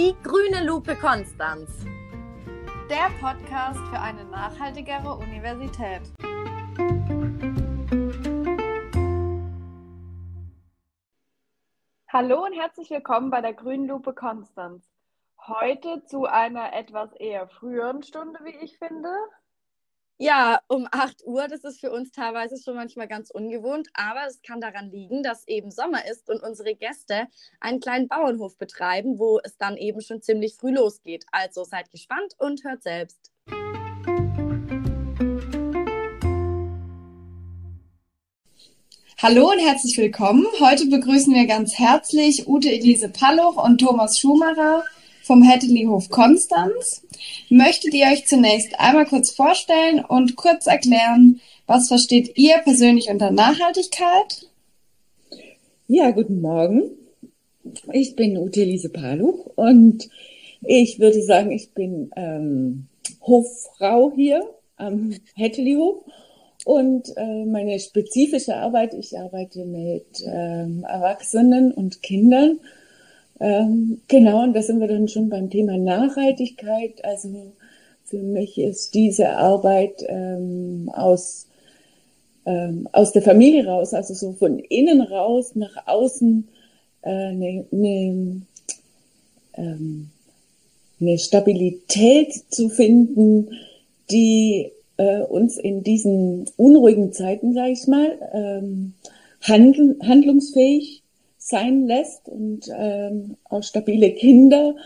Die grüne Lupe Konstanz. Der Podcast für eine nachhaltigere Universität. Hallo und herzlich willkommen bei der grünen Lupe Konstanz. Heute zu einer etwas eher früheren Stunde, wie ich finde. Ja, um 8 Uhr, das ist für uns teilweise schon manchmal ganz ungewohnt, aber es kann daran liegen, dass eben Sommer ist und unsere Gäste einen kleinen Bauernhof betreiben, wo es dann eben schon ziemlich früh losgeht. Also seid gespannt und hört selbst. Hallo und herzlich willkommen. Heute begrüßen wir ganz herzlich Ute Elise Palluch und Thomas Schumacher vom Hettelyhof Konstanz. Möchtet ihr euch zunächst einmal kurz vorstellen und kurz erklären, was versteht ihr persönlich unter Nachhaltigkeit? Ja, guten Morgen. Ich bin Ute Lise Paluch und ich würde sagen, ich bin ähm, Hoffrau hier am Hettelyhof und äh, meine spezifische Arbeit, ich arbeite mit ähm, Erwachsenen und Kindern ähm, genau, und da sind wir dann schon beim Thema Nachhaltigkeit. Also für mich ist diese Arbeit ähm, aus, ähm, aus der Familie raus, also so von innen raus nach außen eine äh, ne, ähm, ne Stabilität zu finden, die äh, uns in diesen unruhigen Zeiten, sage ich mal, ähm, handl handlungsfähig sein lässt und ähm, auch stabile Kinder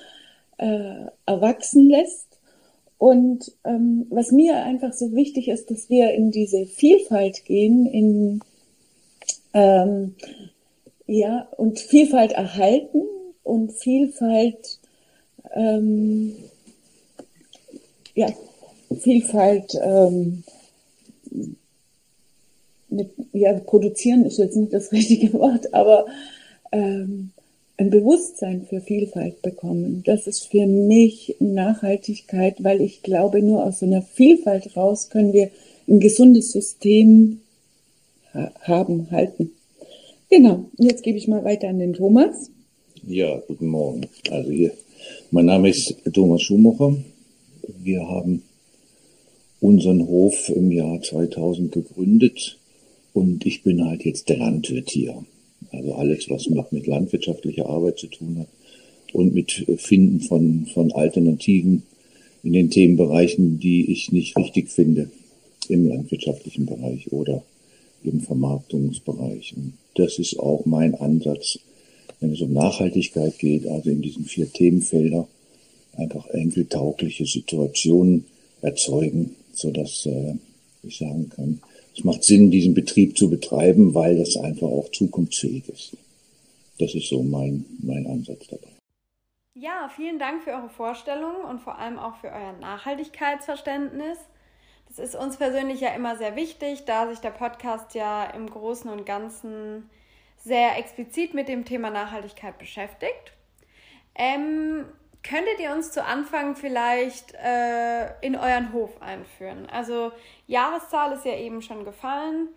äh, erwachsen lässt. Und ähm, was mir einfach so wichtig ist, dass wir in diese Vielfalt gehen, in ähm, ja und Vielfalt erhalten und Vielfalt ähm, ja Vielfalt ähm, mit, ja produzieren ist jetzt nicht das richtige Wort, aber ähm, ein Bewusstsein für Vielfalt bekommen. Das ist für mich Nachhaltigkeit, weil ich glaube, nur aus so einer Vielfalt raus können wir ein gesundes System ha haben, halten. Genau, jetzt gebe ich mal weiter an den Thomas. Ja, guten Morgen. Also hier, mein Name ist Thomas Schumacher. Wir haben unseren Hof im Jahr 2000 gegründet und ich bin halt jetzt der Landwirt hier. Also alles, was mit, mit landwirtschaftlicher Arbeit zu tun hat und mit Finden von, von Alternativen in den Themenbereichen, die ich nicht richtig finde im landwirtschaftlichen Bereich oder im Vermarktungsbereich. Und das ist auch mein Ansatz, wenn es um Nachhaltigkeit geht, also in diesen vier Themenfelder einfach enkeltaugliche Situationen erzeugen, so dass äh, ich sagen kann, es macht Sinn, diesen Betrieb zu betreiben, weil das einfach auch zukunftsfähig ist. Das ist so mein, mein Ansatz dabei. Ja, vielen Dank für eure Vorstellung und vor allem auch für euer Nachhaltigkeitsverständnis. Das ist uns persönlich ja immer sehr wichtig, da sich der Podcast ja im Großen und Ganzen sehr explizit mit dem Thema Nachhaltigkeit beschäftigt. Ähm, Könntet ihr uns zu Anfang vielleicht äh, in euren Hof einführen? Also Jahreszahl ist ja eben schon gefallen,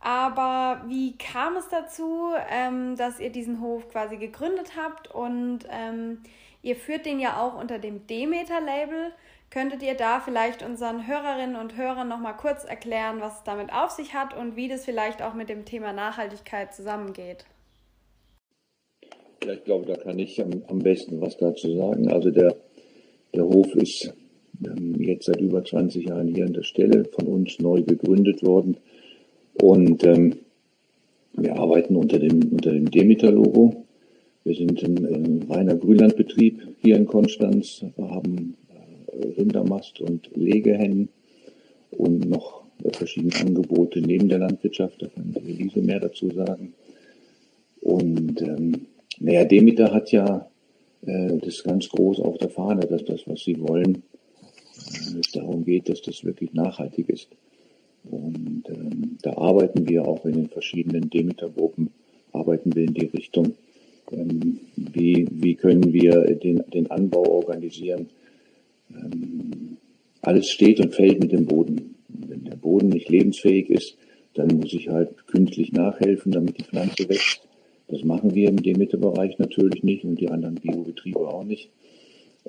aber wie kam es dazu, ähm, dass ihr diesen Hof quasi gegründet habt und ähm, ihr führt den ja auch unter dem Demeter-Label. Könntet ihr da vielleicht unseren Hörerinnen und Hörern nochmal kurz erklären, was es damit auf sich hat und wie das vielleicht auch mit dem Thema Nachhaltigkeit zusammengeht? Ja, ich glaube, da kann ich am, am besten was dazu sagen. Also der, der Hof ist ähm, jetzt seit über 20 Jahren hier an der Stelle von uns neu gegründet worden. Und ähm, wir arbeiten unter dem, unter dem Demeter-Logo. Wir sind ein, ein reiner Grünlandbetrieb hier in Konstanz. Wir haben äh, Rindermast und Legehennen und noch verschiedene Angebote neben der Landwirtschaft. Da kann Elise mehr dazu sagen. Und ähm, naja, Demeter hat ja äh, das ganz groß auf der Fahne, dass das, was sie wollen, äh, es darum geht, dass das wirklich nachhaltig ist. Und ähm, da arbeiten wir auch in den verschiedenen Demeter-Gruppen, arbeiten wir in die Richtung, ähm, wie, wie können wir den, den Anbau organisieren. Ähm, alles steht und fällt mit dem Boden. Wenn der Boden nicht lebensfähig ist, dann muss ich halt künstlich nachhelfen, damit die Pflanze wächst. Das machen wir im Demeter-Bereich natürlich nicht und die anderen Biobetriebe auch nicht.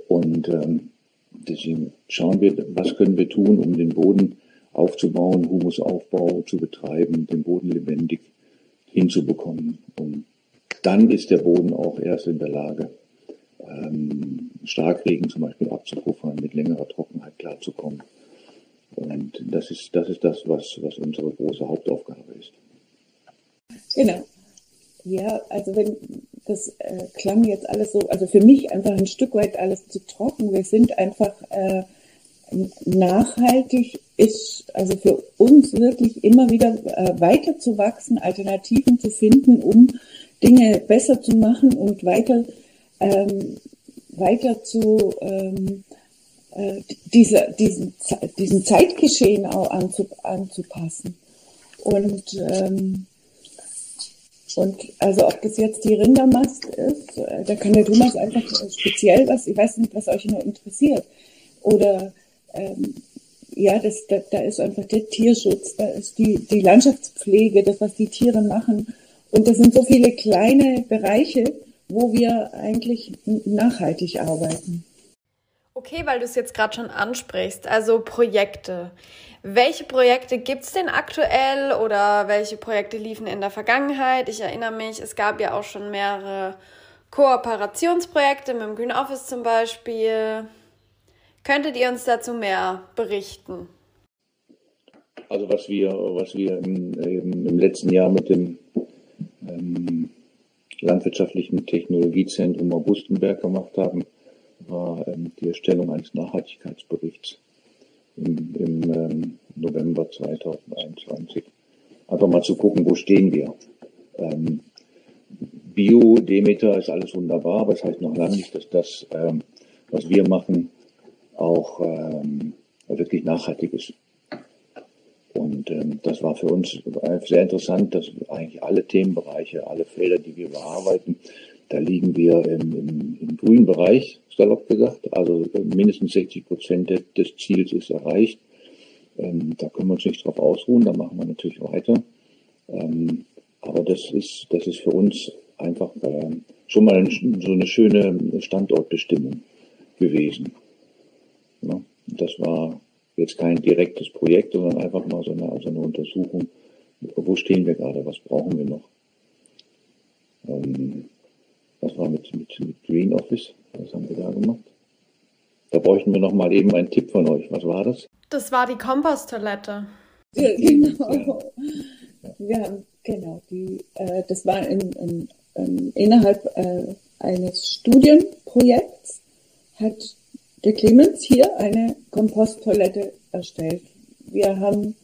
Und ähm, deswegen schauen wir, was können wir tun, um den Boden aufzubauen, Humusaufbau zu betreiben, den Boden lebendig hinzubekommen. Und dann ist der Boden auch erst in der Lage, ähm, Starkregen zum Beispiel abzupuffern, mit längerer Trockenheit klarzukommen. Und das ist das, ist das was, was unsere große Hauptaufgabe ist. Genau. Ja, also wenn das äh, klang jetzt alles so, also für mich einfach ein Stück weit alles zu trocken. Wir sind einfach äh, nachhaltig ist also für uns wirklich immer wieder äh, weiter zu wachsen, Alternativen zu finden, um Dinge besser zu machen und weiter ähm, weiter zu ähm, äh, diese, diesen, diesen Zeitgeschehen auch anzu, anzupassen. Und ähm, und also ob das jetzt die Rindermast ist, äh, da kann der Thomas einfach speziell was, ich weiß nicht, was euch nur interessiert. Oder ähm, ja, das, da, da ist einfach der Tierschutz, da ist die, die Landschaftspflege, das, was die Tiere machen. Und das sind so viele kleine Bereiche, wo wir eigentlich nachhaltig arbeiten. Okay, weil du es jetzt gerade schon ansprichst, also Projekte. Welche Projekte gibt es denn aktuell oder welche Projekte liefen in der Vergangenheit? Ich erinnere mich, es gab ja auch schon mehrere Kooperationsprojekte mit dem Green Office zum Beispiel. Könntet ihr uns dazu mehr berichten? Also was wir, was wir im, im letzten Jahr mit dem ähm, Landwirtschaftlichen Technologiezentrum Augustenberg gemacht haben, war ähm, die Erstellung eines Nachhaltigkeitsberichts im, im ähm, November 2021. Einfach mal zu gucken, wo stehen wir. Ähm, Bio, Demeter ist alles wunderbar, aber das heißt noch lange nicht, dass das, ähm, was wir machen, auch ähm, wirklich nachhaltig ist. Und ähm, das war für uns sehr interessant, dass eigentlich alle Themenbereiche, alle Felder, die wir bearbeiten, da liegen wir im, im grünen Bereich, salopp gesagt. Also mindestens 60 Prozent des Ziels ist erreicht. Ähm, da können wir uns nicht drauf ausruhen, da machen wir natürlich weiter. Ähm, aber das ist, das ist für uns einfach äh, schon mal so eine schöne Standortbestimmung gewesen. Ja, das war jetzt kein direktes Projekt, sondern einfach mal so eine, so eine Untersuchung, wo stehen wir gerade, was brauchen wir noch. Ähm, was war mit, mit, mit Green Office? Was haben wir da gemacht? Da bräuchten wir noch mal eben einen Tipp von euch. Was war das? Das war die Komposttoilette. Ja, genau. Wir haben, genau, die, äh, das war in, in, in, innerhalb äh, eines Studienprojekts hat der Clemens hier eine Komposttoilette erstellt. Wir haben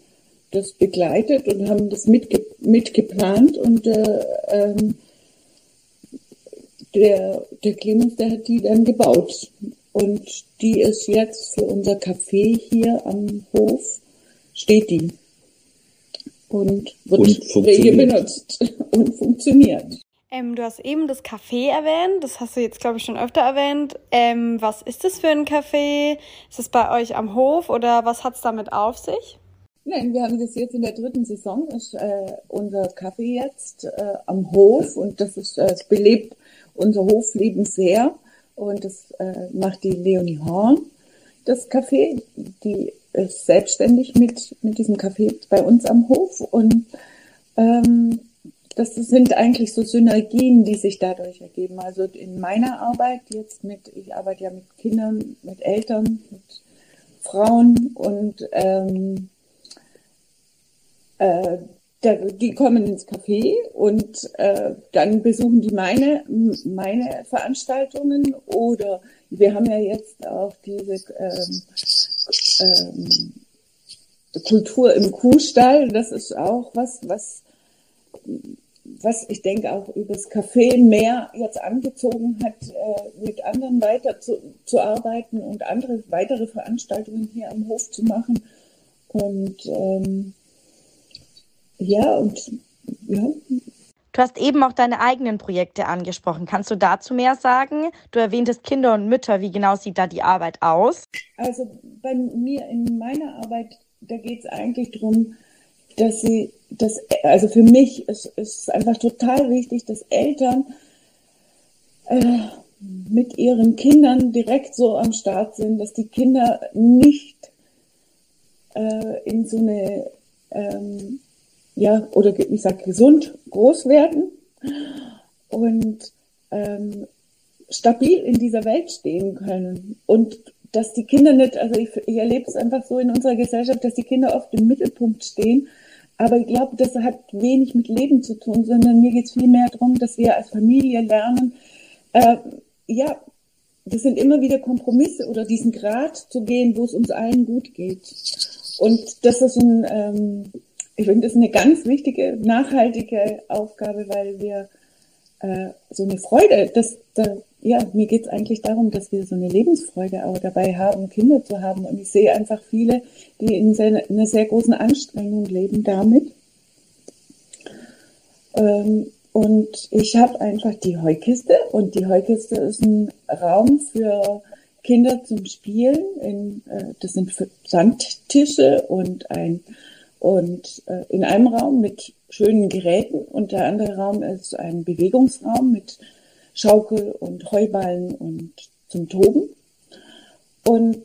das begleitet und haben das mitge mitgeplant und äh, ähm, der, der Clemens, der hat die dann gebaut. Und die ist jetzt für unser Café hier am Hof, steht die. Und wird und rege benutzt und funktioniert. Ähm, du hast eben das Café erwähnt, das hast du jetzt, glaube ich, schon öfter erwähnt. Ähm, was ist das für ein Café? Ist es bei euch am Hof oder was hat es damit auf sich? Nein, wir haben das jetzt in der dritten Saison, ist äh, unser Café jetzt äh, am Hof und das ist, äh, es belebt unser Hofleben sehr und das äh, macht die Leonie Horn, das Café, die ist selbstständig mit, mit diesem Café bei uns am Hof und ähm, das sind eigentlich so Synergien, die sich dadurch ergeben. Also in meiner Arbeit jetzt mit, ich arbeite ja mit Kindern, mit Eltern, mit Frauen und ähm, äh, die kommen ins Café und äh, dann besuchen die meine, meine Veranstaltungen oder wir haben ja jetzt auch diese ähm, ähm, Kultur im Kuhstall. Das ist auch was, was was ich denke auch übers Café mehr jetzt angezogen hat, äh, mit anderen weiter zu, zu arbeiten und andere weitere Veranstaltungen hier am Hof zu machen. Und ähm, ja, und ja. Du hast eben auch deine eigenen Projekte angesprochen. Kannst du dazu mehr sagen? Du erwähntest Kinder und Mütter. Wie genau sieht da die Arbeit aus? Also bei mir in meiner Arbeit, da geht es eigentlich darum, dass sie, das, also für mich ist es einfach total wichtig, dass Eltern äh, mit ihren Kindern direkt so am Start sind, dass die Kinder nicht äh, in so eine, ähm, ja, oder ich sag gesund groß werden und ähm, stabil in dieser Welt stehen können. Und dass die Kinder nicht, also ich, ich erlebe es einfach so in unserer Gesellschaft, dass die Kinder oft im Mittelpunkt stehen. Aber ich glaube, das hat wenig mit Leben zu tun, sondern mir geht es vielmehr darum, dass wir als Familie lernen, äh, ja, das sind immer wieder Kompromisse oder diesen Grad zu gehen, wo es uns allen gut geht. Und das ist ein, ähm, ich finde, das ist eine ganz wichtige, nachhaltige Aufgabe, weil wir äh, so eine Freude, das, da, ja, mir geht es eigentlich darum, dass wir so eine Lebensfreude auch dabei haben, Kinder zu haben. Und ich sehe einfach viele, die in, sehr, in einer sehr großen Anstrengung leben damit. Ähm, und ich habe einfach die Heukiste und die Heukiste ist ein Raum für Kinder zum Spielen. In, äh, das sind Sandtische und ein und äh, in einem Raum mit schönen Geräten und der andere Raum ist ein Bewegungsraum mit Schaukel und Heuballen und zum Toben. Und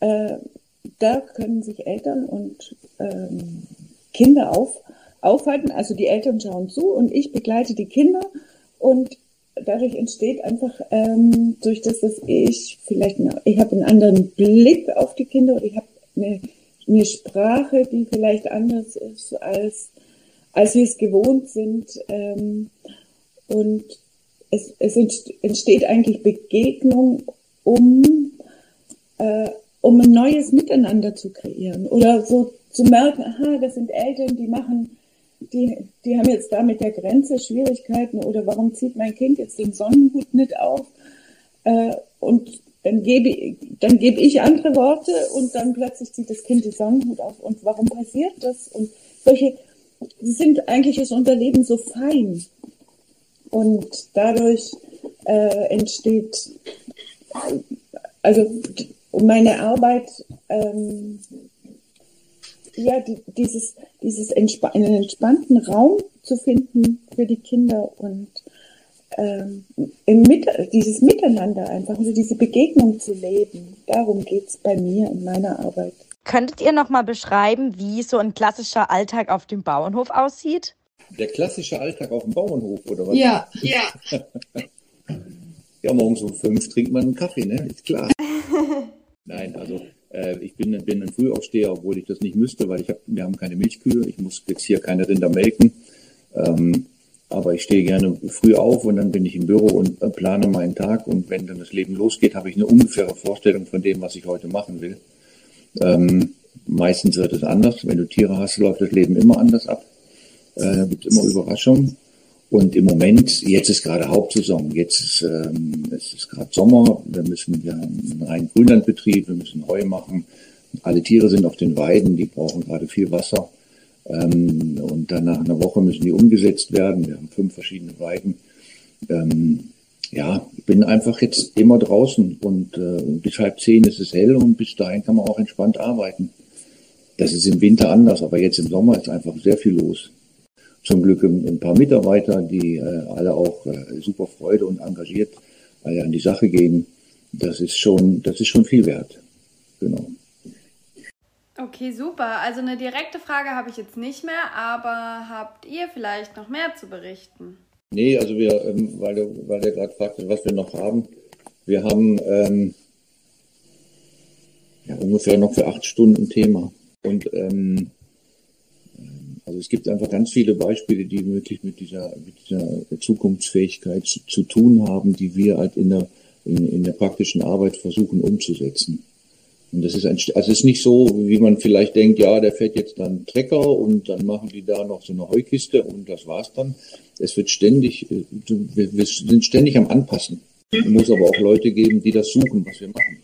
äh, da können sich Eltern und ähm, Kinder auf, aufhalten. Also die Eltern schauen zu und ich begleite die Kinder und dadurch entsteht einfach ähm, durch das, dass ich vielleicht, ich habe einen anderen Blick auf die Kinder oder ich habe eine, eine Sprache, die vielleicht anders ist als als wir es gewohnt sind. Ähm, und es, es entsteht eigentlich Begegnung, um, äh, um ein neues Miteinander zu kreieren oder so zu merken, aha, das sind Eltern, die machen, die, die haben jetzt da mit der Grenze Schwierigkeiten oder warum zieht mein Kind jetzt den Sonnenhut nicht auf? Äh, und dann gebe, dann gebe ich andere Worte und dann plötzlich zieht das Kind den Sonnenhut auf. Und warum passiert das? Und solche, sind eigentlich ist unser Leben so fein. Und dadurch äh, entsteht, also meine Arbeit, ähm, ja, die, dieses, dieses entsp einen entspannten Raum zu finden für die Kinder und ähm, im Mit dieses Miteinander einfach, also diese Begegnung zu leben. Darum geht es bei mir in meiner Arbeit. Könntet ihr noch mal beschreiben, wie so ein klassischer Alltag auf dem Bauernhof aussieht? Der klassische Alltag auf dem Bauernhof, oder was? Ja, ja. ja, morgens um fünf trinkt man einen Kaffee, ne? Ist klar. Nein, also äh, ich bin, bin ein Frühaufsteher, obwohl ich das nicht müsste, weil ich hab, wir haben keine Milchkühe. Ich muss jetzt hier keine Rinder melken. Ähm, aber ich stehe gerne früh auf und dann bin ich im Büro und äh, plane meinen Tag. Und wenn dann das Leben losgeht, habe ich eine ungefähre Vorstellung von dem, was ich heute machen will. Ähm, meistens wird es anders. Wenn du Tiere hast, läuft das Leben immer anders ab. Äh, gibt immer Überraschungen. Und im Moment, jetzt ist gerade Hauptsaison, jetzt ist ähm, es ist gerade Sommer, wir müssen ja einen reinen Grünlandbetrieb, wir müssen Heu machen. Alle Tiere sind auf den Weiden, die brauchen gerade viel Wasser. Ähm, und dann nach einer Woche müssen die umgesetzt werden. Wir haben fünf verschiedene Weiden. Ähm, ja, ich bin einfach jetzt immer draußen und äh, bis halb zehn ist es hell und bis dahin kann man auch entspannt arbeiten. Das ist im Winter anders, aber jetzt im Sommer ist einfach sehr viel los. Zum Glück ein, paar Mitarbeiter, die äh, alle auch äh, super Freude und engagiert äh, an die Sache gehen. Das ist schon, das ist schon viel wert. Genau. Okay, super. Also eine direkte Frage habe ich jetzt nicht mehr, aber habt ihr vielleicht noch mehr zu berichten? Nee, also wir, ähm, weil der, weil der gerade fragte, was wir noch haben. Wir haben ähm, ja, ungefähr noch für acht Stunden Thema. Und ähm, also es gibt einfach ganz viele Beispiele, die wirklich mit dieser, mit dieser Zukunftsfähigkeit zu, zu tun haben, die wir halt in der, in, in der praktischen Arbeit versuchen umzusetzen. Und das ist ein, also ist nicht so, wie man vielleicht denkt, ja, der fährt jetzt dann Trecker und dann machen die da noch so eine Heukiste und das war's dann. Es wird ständig, äh, wir, sind ständig am Anpassen. Es muss aber auch Leute geben, die das suchen, was wir machen.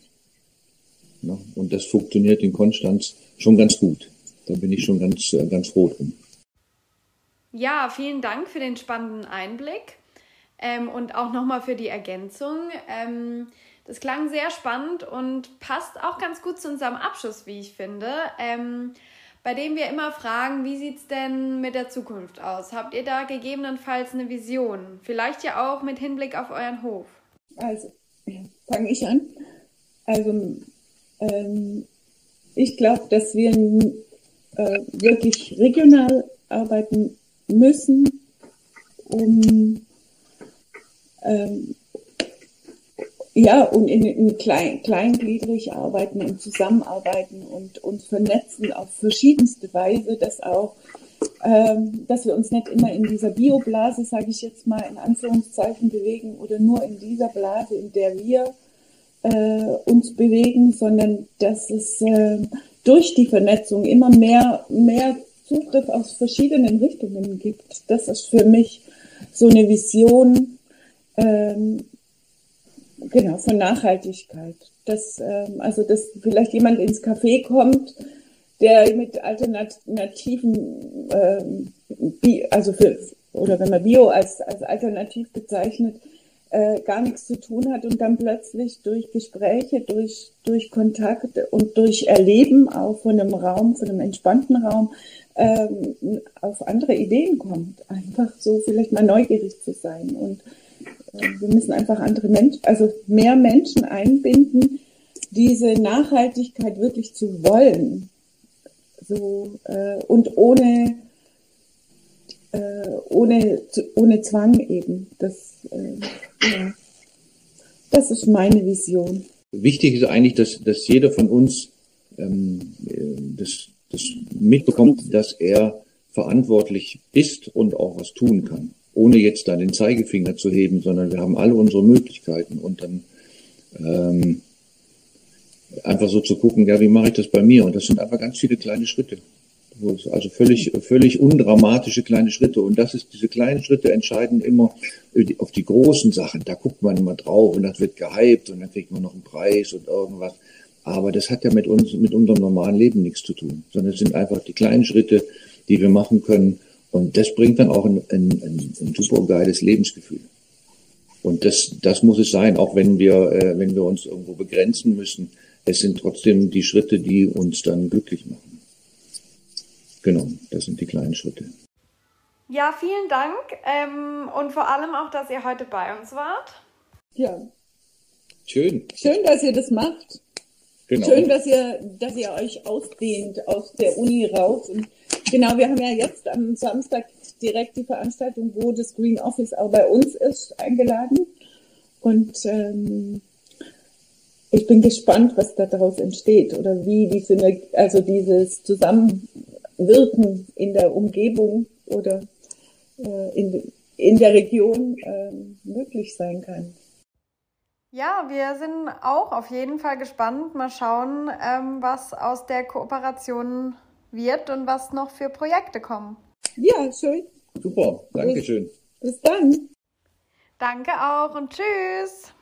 Ja, und das funktioniert in Konstanz schon ganz gut. Da bin ich schon ganz, äh, ganz froh drum. Ja, vielen Dank für den spannenden Einblick ähm, und auch nochmal für die Ergänzung. Ähm, das klang sehr spannend und passt auch ganz gut zu unserem Abschluss, wie ich finde. Ähm, bei dem wir immer fragen, wie sieht es denn mit der Zukunft aus? Habt ihr da gegebenenfalls eine Vision? Vielleicht ja auch mit Hinblick auf euren Hof. Also, fange ich an. Also, ähm, ich glaube, dass wir äh, wirklich regional arbeiten müssen, um ähm, ja, und in, in klein, kleingliedrig arbeiten, im Zusammenarbeiten und uns vernetzen auf verschiedenste Weise, dass auch, ähm, dass wir uns nicht immer in dieser Bioblase, sage ich jetzt mal in Anführungszeichen, bewegen oder nur in dieser Blase, in der wir äh, uns bewegen, sondern dass es äh, durch die Vernetzung immer mehr, mehr Zugriff aus verschiedenen Richtungen gibt. Das ist für mich so eine Vision, ähm, Genau, von Nachhaltigkeit. Dass, ähm, also, dass vielleicht jemand ins Café kommt, der mit alternativen, ähm, also für, oder wenn man Bio als, als alternativ bezeichnet, äh, gar nichts zu tun hat und dann plötzlich durch Gespräche, durch, durch Kontakt und durch Erleben auch von einem Raum, von einem entspannten Raum, ähm, auf andere Ideen kommt. Einfach so vielleicht mal neugierig zu sein und wir müssen einfach andere Menschen, also mehr Menschen einbinden, diese Nachhaltigkeit wirklich zu wollen. So, äh, und ohne, äh, ohne, ohne Zwang eben. Das, äh, ja. das ist meine Vision. Wichtig ist eigentlich, dass, dass jeder von uns ähm, das, das mitbekommt, dass er verantwortlich ist und auch was tun kann ohne jetzt da den Zeigefinger zu heben, sondern wir haben alle unsere Möglichkeiten und dann ähm, einfach so zu gucken, ja, wie mache ich das bei mir? Und das sind einfach ganz viele kleine Schritte. Also völlig, völlig undramatische kleine Schritte. Und das ist, diese kleinen Schritte entscheiden immer auf die großen Sachen. Da guckt man immer drauf und das wird gehypt und dann kriegt man noch einen Preis und irgendwas. Aber das hat ja mit uns, mit unserem normalen Leben nichts zu tun, sondern es sind einfach die kleinen Schritte, die wir machen können, und das bringt dann auch ein, ein, ein, ein super geiles Lebensgefühl. Und das, das muss es sein, auch wenn wir, äh, wenn wir uns irgendwo begrenzen müssen. Es sind trotzdem die Schritte, die uns dann glücklich machen. Genau, das sind die kleinen Schritte. Ja, vielen Dank ähm, und vor allem auch, dass ihr heute bei uns wart. Ja. Schön. Schön, dass ihr das macht. Genau. Schön, dass ihr, dass ihr euch ausdehnt aus der Uni raus und Genau, wir haben ja jetzt am Samstag direkt die Veranstaltung, wo das Green Office auch bei uns ist, eingeladen. Und ähm, ich bin gespannt, was da daraus entsteht oder wie diese, also dieses Zusammenwirken in der Umgebung oder äh, in, in der Region äh, möglich sein kann. Ja, wir sind auch auf jeden Fall gespannt. Mal schauen, ähm, was aus der Kooperation wird und was noch für Projekte kommen. Ja, schön. Super, danke schön. Bis dann. Danke auch und tschüss.